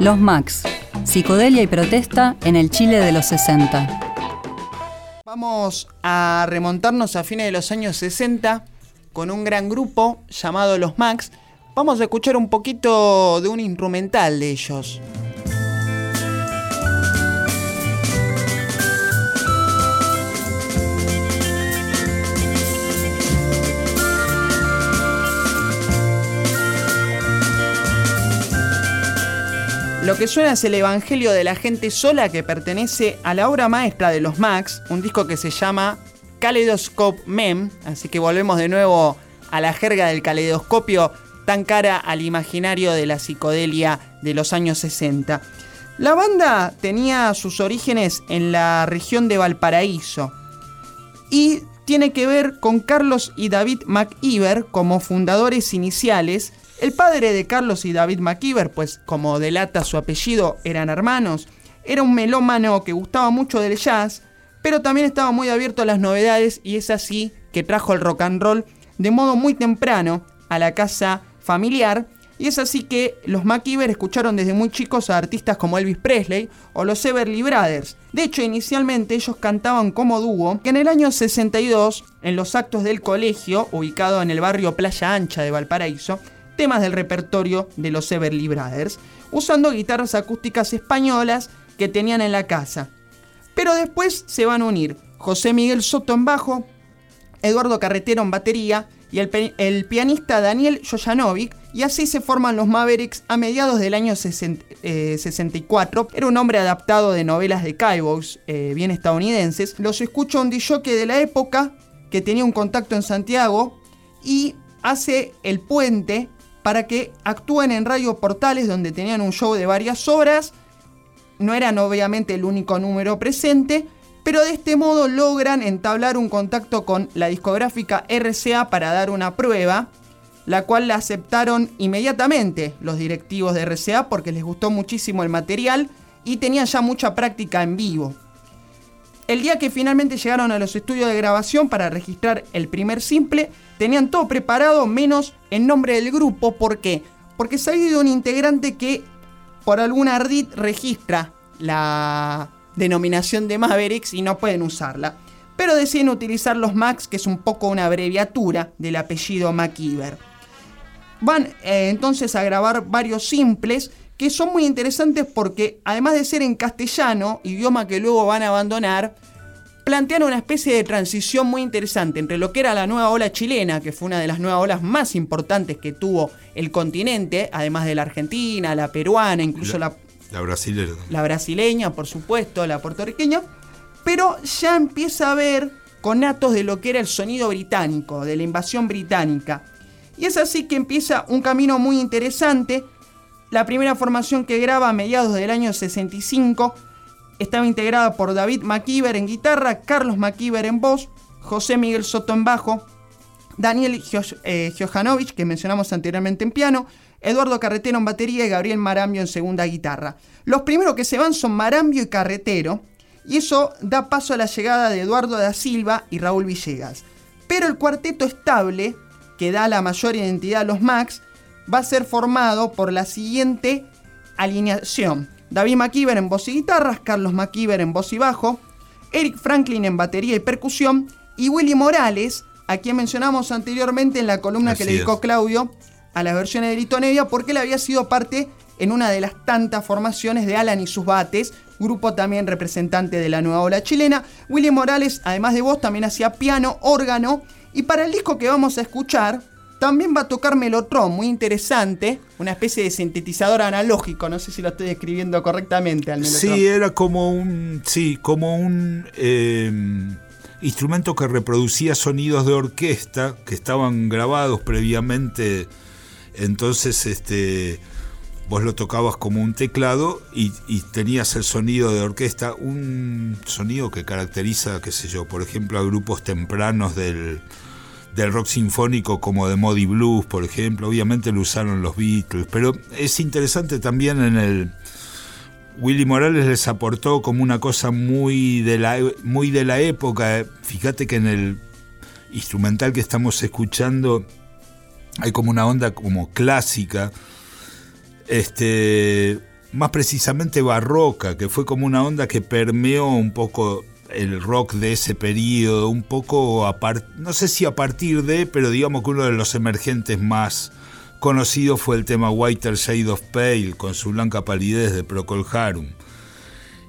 Los Max, psicodelia y protesta en el Chile de los 60. Vamos a remontarnos a fines de los años 60 con un gran grupo llamado Los Max. Vamos a escuchar un poquito de un instrumental de ellos. Lo que suena es el Evangelio de la gente sola que pertenece a la obra maestra de los Max, un disco que se llama Kaleidoscope Mem, así que volvemos de nuevo a la jerga del caleidoscopio tan cara al imaginario de la psicodelia de los años 60. La banda tenía sus orígenes en la región de Valparaíso y tiene que ver con Carlos y David McIver como fundadores iniciales el padre de Carlos y David McKeever, pues como delata su apellido, eran hermanos, era un melómano que gustaba mucho del jazz, pero también estaba muy abierto a las novedades y es así que trajo el rock and roll de modo muy temprano a la casa familiar y es así que los McKeever escucharon desde muy chicos a artistas como Elvis Presley o los Everly Brothers. De hecho, inicialmente ellos cantaban como dúo, que en el año 62, en los actos del colegio, ubicado en el barrio Playa Ancha de Valparaíso, temas del repertorio de los Everly Brothers, usando guitarras acústicas españolas que tenían en la casa. Pero después se van a unir José Miguel Soto en bajo, Eduardo Carretero en batería y el, pianista Daniel Jojanovic, y así se forman los Mavericks a mediados del año 64. Eh, Era un hombre adaptado de novelas de cowboys eh, bien estadounidenses. Los escucha un DJ de la época que tenía un contacto en Santiago y hace el puente para que actúen en Radio Portales donde tenían un show de varias horas. No eran obviamente el único número presente, pero de este modo logran entablar un contacto con la discográfica RCA para dar una prueba, la cual la aceptaron inmediatamente los directivos de RCA porque les gustó muchísimo el material y tenían ya mucha práctica en vivo. El día que finalmente llegaron a los estudios de grabación para registrar el primer simple, tenían todo preparado menos el nombre del grupo. ¿Por qué? Porque ha habido un integrante que por algún ardid registra la denominación de Mavericks y no pueden usarla. Pero deciden utilizar los Max, que es un poco una abreviatura del apellido McIver. Van eh, entonces a grabar varios simples que son muy interesantes porque además de ser en castellano, idioma que luego van a abandonar, plantean una especie de transición muy interesante entre lo que era la nueva ola chilena, que fue una de las nuevas olas más importantes que tuvo el continente, además de la argentina, la peruana, incluso la, la, brasileña. La brasileña, por supuesto, la puertorriqueña, pero ya empieza a ver conatos de lo que era el sonido británico, de la invasión británica. Y es así que empieza un camino muy interesante la primera formación que graba a mediados del año 65 estaba integrada por David McKeever en guitarra, Carlos McKeever en voz, José Miguel Soto en bajo, Daniel eh, que mencionamos anteriormente en piano, Eduardo Carretero en batería y Gabriel Marambio en segunda guitarra. Los primeros que se van son Marambio y Carretero, y eso da paso a la llegada de Eduardo da Silva y Raúl Villegas. Pero el cuarteto estable, que da la mayor identidad a los Max, va a ser formado por la siguiente alineación. David McKeever en voz y guitarras, Carlos McKeever en voz y bajo, Eric Franklin en batería y percusión y Willy Morales, a quien mencionamos anteriormente en la columna que le dedicó Claudio a las versiones de Lito Nevia, porque él había sido parte en una de las tantas formaciones de Alan y sus bates, grupo también representante de la nueva ola chilena. Willy Morales, además de voz, también hacía piano, órgano, y para el disco que vamos a escuchar, también va a tocar Melotron, muy interesante, una especie de sintetizador analógico, no sé si lo estoy describiendo correctamente al Melotron. Sí, era como un, sí, como un em, instrumento que reproducía sonidos de orquesta que estaban grabados previamente, entonces este vos lo tocabas como un teclado y, y, tenías el sonido de orquesta, un sonido que caracteriza, qué sé yo, por ejemplo, a grupos tempranos del del rock sinfónico como de Modi Blues, por ejemplo. Obviamente lo usaron los Beatles, pero es interesante también en el... Willy Morales les aportó como una cosa muy de la, muy de la época. Fíjate que en el instrumental que estamos escuchando hay como una onda como clásica. Este, más precisamente barroca, que fue como una onda que permeó un poco el rock de ese periodo, un poco, a no sé si a partir de, pero digamos que uno de los emergentes más conocidos fue el tema Whiter Shade of Pale, con su blanca palidez de Procol Harum.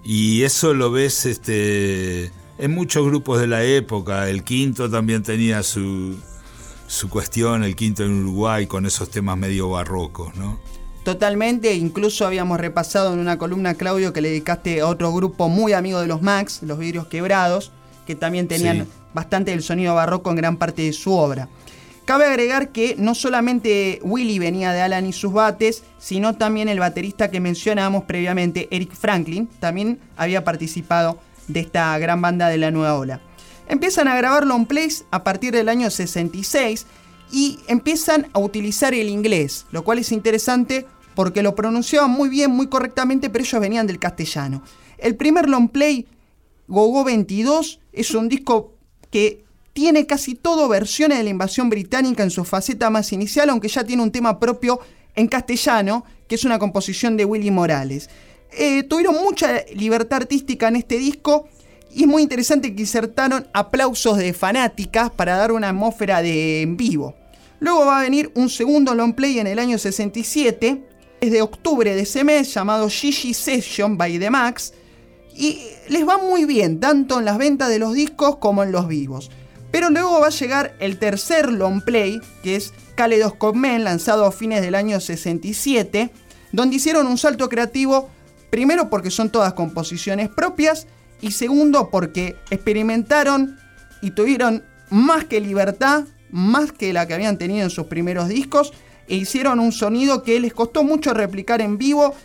Y eso lo ves este, en muchos grupos de la época. El quinto también tenía su, su cuestión, el quinto en Uruguay, con esos temas medio barrocos, ¿no? Totalmente, incluso habíamos repasado en una columna, Claudio, que le dedicaste a otro grupo muy amigo de los Max, los vidrios quebrados, que también tenían bastante del sonido barroco en gran parte de su obra. Cabe agregar que no solamente Willy venía de Alan y sus bates, sino también el baterista que mencionábamos previamente, Eric Franklin, también había participado de esta gran banda de la nueva ola. Empiezan a grabar long plays a partir del año 66 y empiezan a utilizar el inglés, lo cual es interesante porque lo pronunciaban muy bien, muy correctamente, pero ellos venían del castellano. El primer long play, Gogo 22, es un disco que tiene casi todo versiones de la invasión británica en su faceta más inicial, aunque ya tiene un tema propio en castellano, que es una composición de Willy Morales. Eh, tuvieron mucha libertad artística en este disco y es muy interesante que insertaron aplausos de fanáticas para dar una atmósfera de en vivo. Luego va a venir un segundo long play en el año 67, es de octubre de ese mes, llamado Gigi Session by The Max, y les va muy bien, tanto en las ventas de los discos como en los vivos. Pero luego va a llegar el tercer long play, que es Kaleidoscope Man, lanzado a fines del año 67, donde hicieron un salto creativo, primero porque son todas composiciones propias, y segundo porque experimentaron y tuvieron más que libertad más que la que habían tenido en sus primeros discos e hicieron un sonido que les costó mucho replicar en vivo,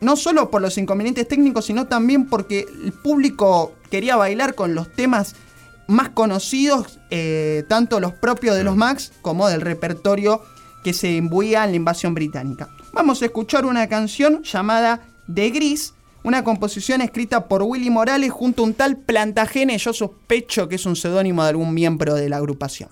no solo por los inconvenientes técnicos, sino también porque el público quería bailar con los temas más conocidos, eh, tanto los propios de los Max como del repertorio que se imbuía en la invasión británica. Vamos a escuchar una canción llamada The Gris, una composición escrita por Willy Morales junto a un tal Plantagene, yo sospecho que es un seudónimo de algún miembro de la agrupación.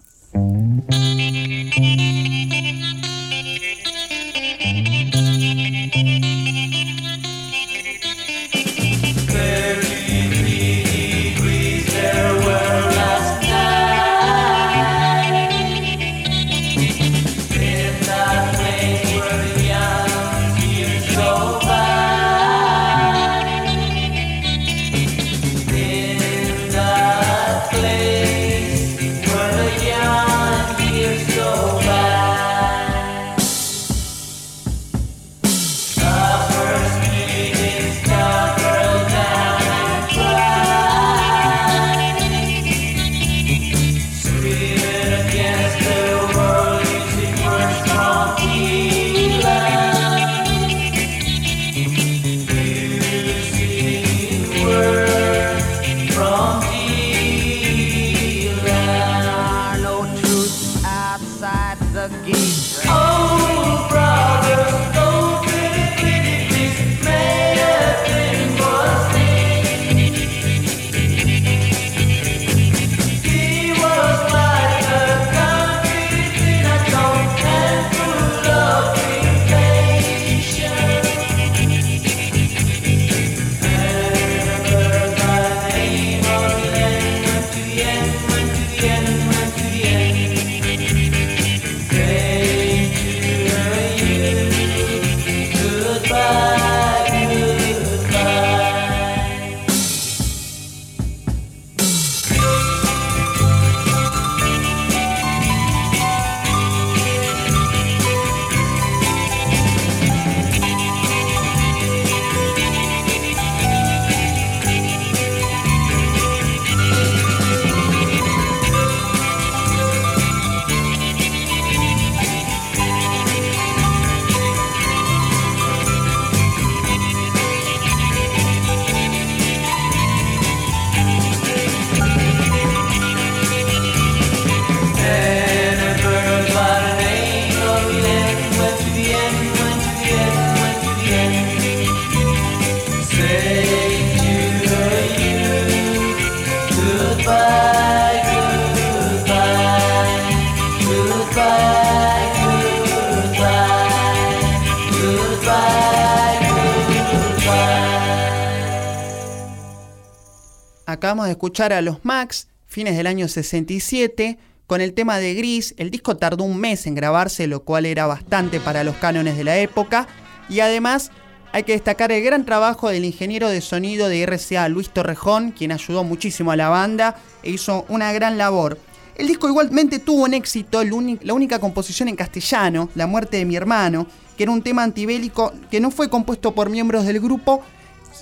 Acabamos de escuchar a los Max, fines del año 67, con el tema de Gris. El disco tardó un mes en grabarse, lo cual era bastante para los cánones de la época. Y además hay que destacar el gran trabajo del ingeniero de sonido de RCA, Luis Torrejón, quien ayudó muchísimo a la banda e hizo una gran labor. El disco igualmente tuvo un éxito, la única composición en castellano, La muerte de mi hermano, que era un tema antibélico que no fue compuesto por miembros del grupo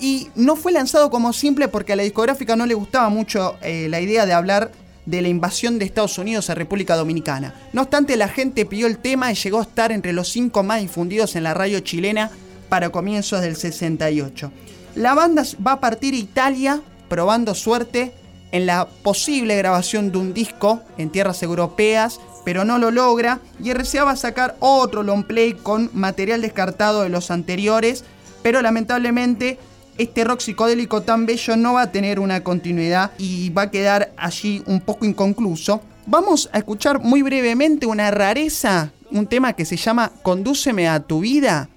y no fue lanzado como simple porque a la discográfica no le gustaba mucho eh, la idea de hablar de la invasión de Estados Unidos a República Dominicana. No obstante, la gente pidió el tema y llegó a estar entre los cinco más difundidos en la radio chilena para comienzos del 68. La banda va a partir a Italia probando suerte en la posible grabación de un disco en tierras europeas, pero no lo logra y RCA va a sacar otro long play con material descartado de los anteriores, pero lamentablemente este rock psicodélico tan bello no va a tener una continuidad y va a quedar allí un poco inconcluso. Vamos a escuchar muy brevemente una rareza, un tema que se llama Condúceme a tu vida,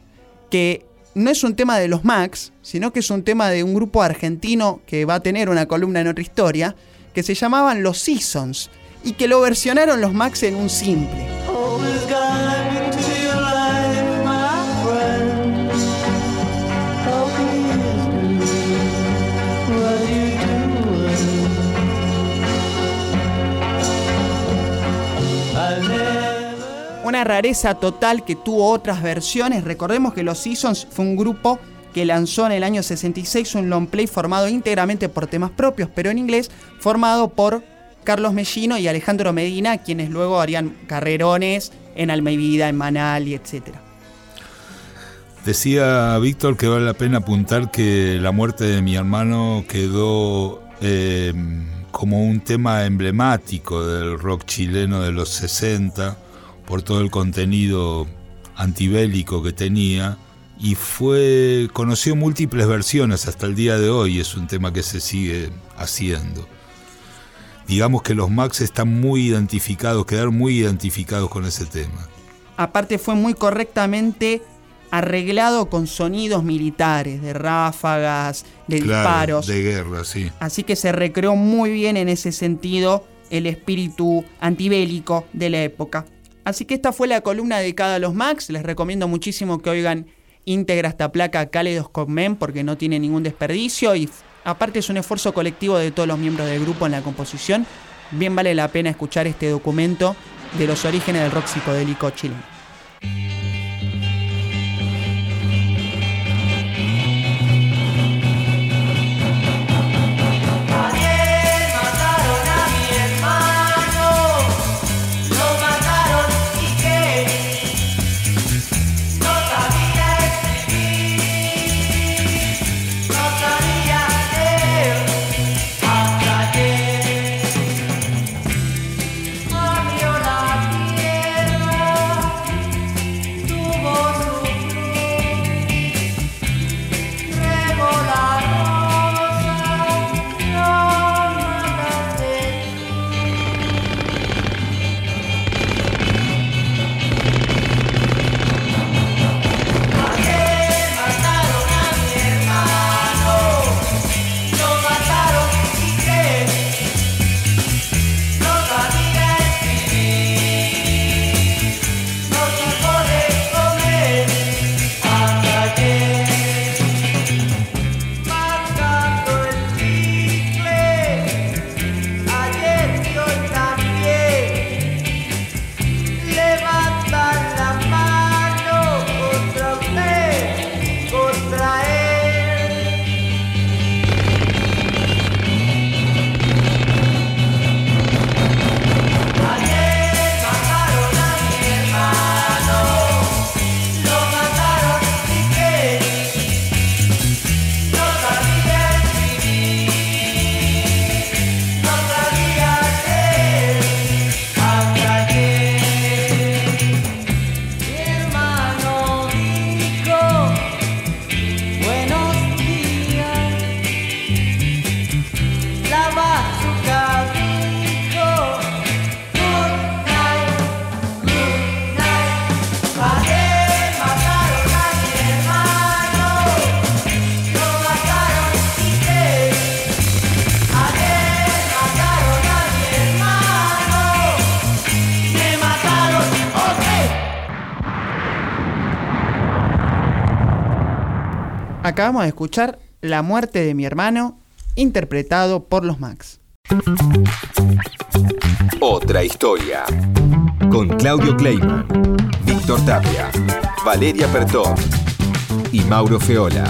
que no es un tema de los Max, sino que es un tema de un grupo argentino que va a tener una columna en otra historia, que se llamaban Los Seasons, y que lo versionaron los Max en un simple. Una rareza total que tuvo otras versiones. Recordemos que Los Seasons fue un grupo que lanzó en el año 66 un long play formado íntegramente por temas propios, pero en inglés, formado por Carlos Mellino y Alejandro Medina, quienes luego harían carrerones en Almevida, en Manal y etc. Decía Víctor que vale la pena apuntar que la muerte de mi hermano quedó eh, como un tema emblemático del rock chileno de los 60 por todo el contenido antibélico que tenía y fue conoció múltiples versiones hasta el día de hoy, es un tema que se sigue haciendo. Digamos que los Max están muy identificados, quedaron muy identificados con ese tema. Aparte fue muy correctamente arreglado con sonidos militares, de ráfagas, de disparos. De guerra, sí. Así que se recreó muy bien en ese sentido el espíritu antibélico de la época. Así que esta fue la columna dedicada a los Max. Les recomiendo muchísimo que oigan íntegra esta placa Kaleidoscope Men porque no tiene ningún desperdicio y aparte es un esfuerzo colectivo de todos los miembros del grupo en la composición. Bien vale la pena escuchar este documento de los orígenes del rock psicodélico chileno. Acabamos de escuchar La muerte de mi hermano, interpretado por los Max. Otra historia. Con Claudio Kleiman, Víctor Tapia, Valeria Pertón y Mauro Feola.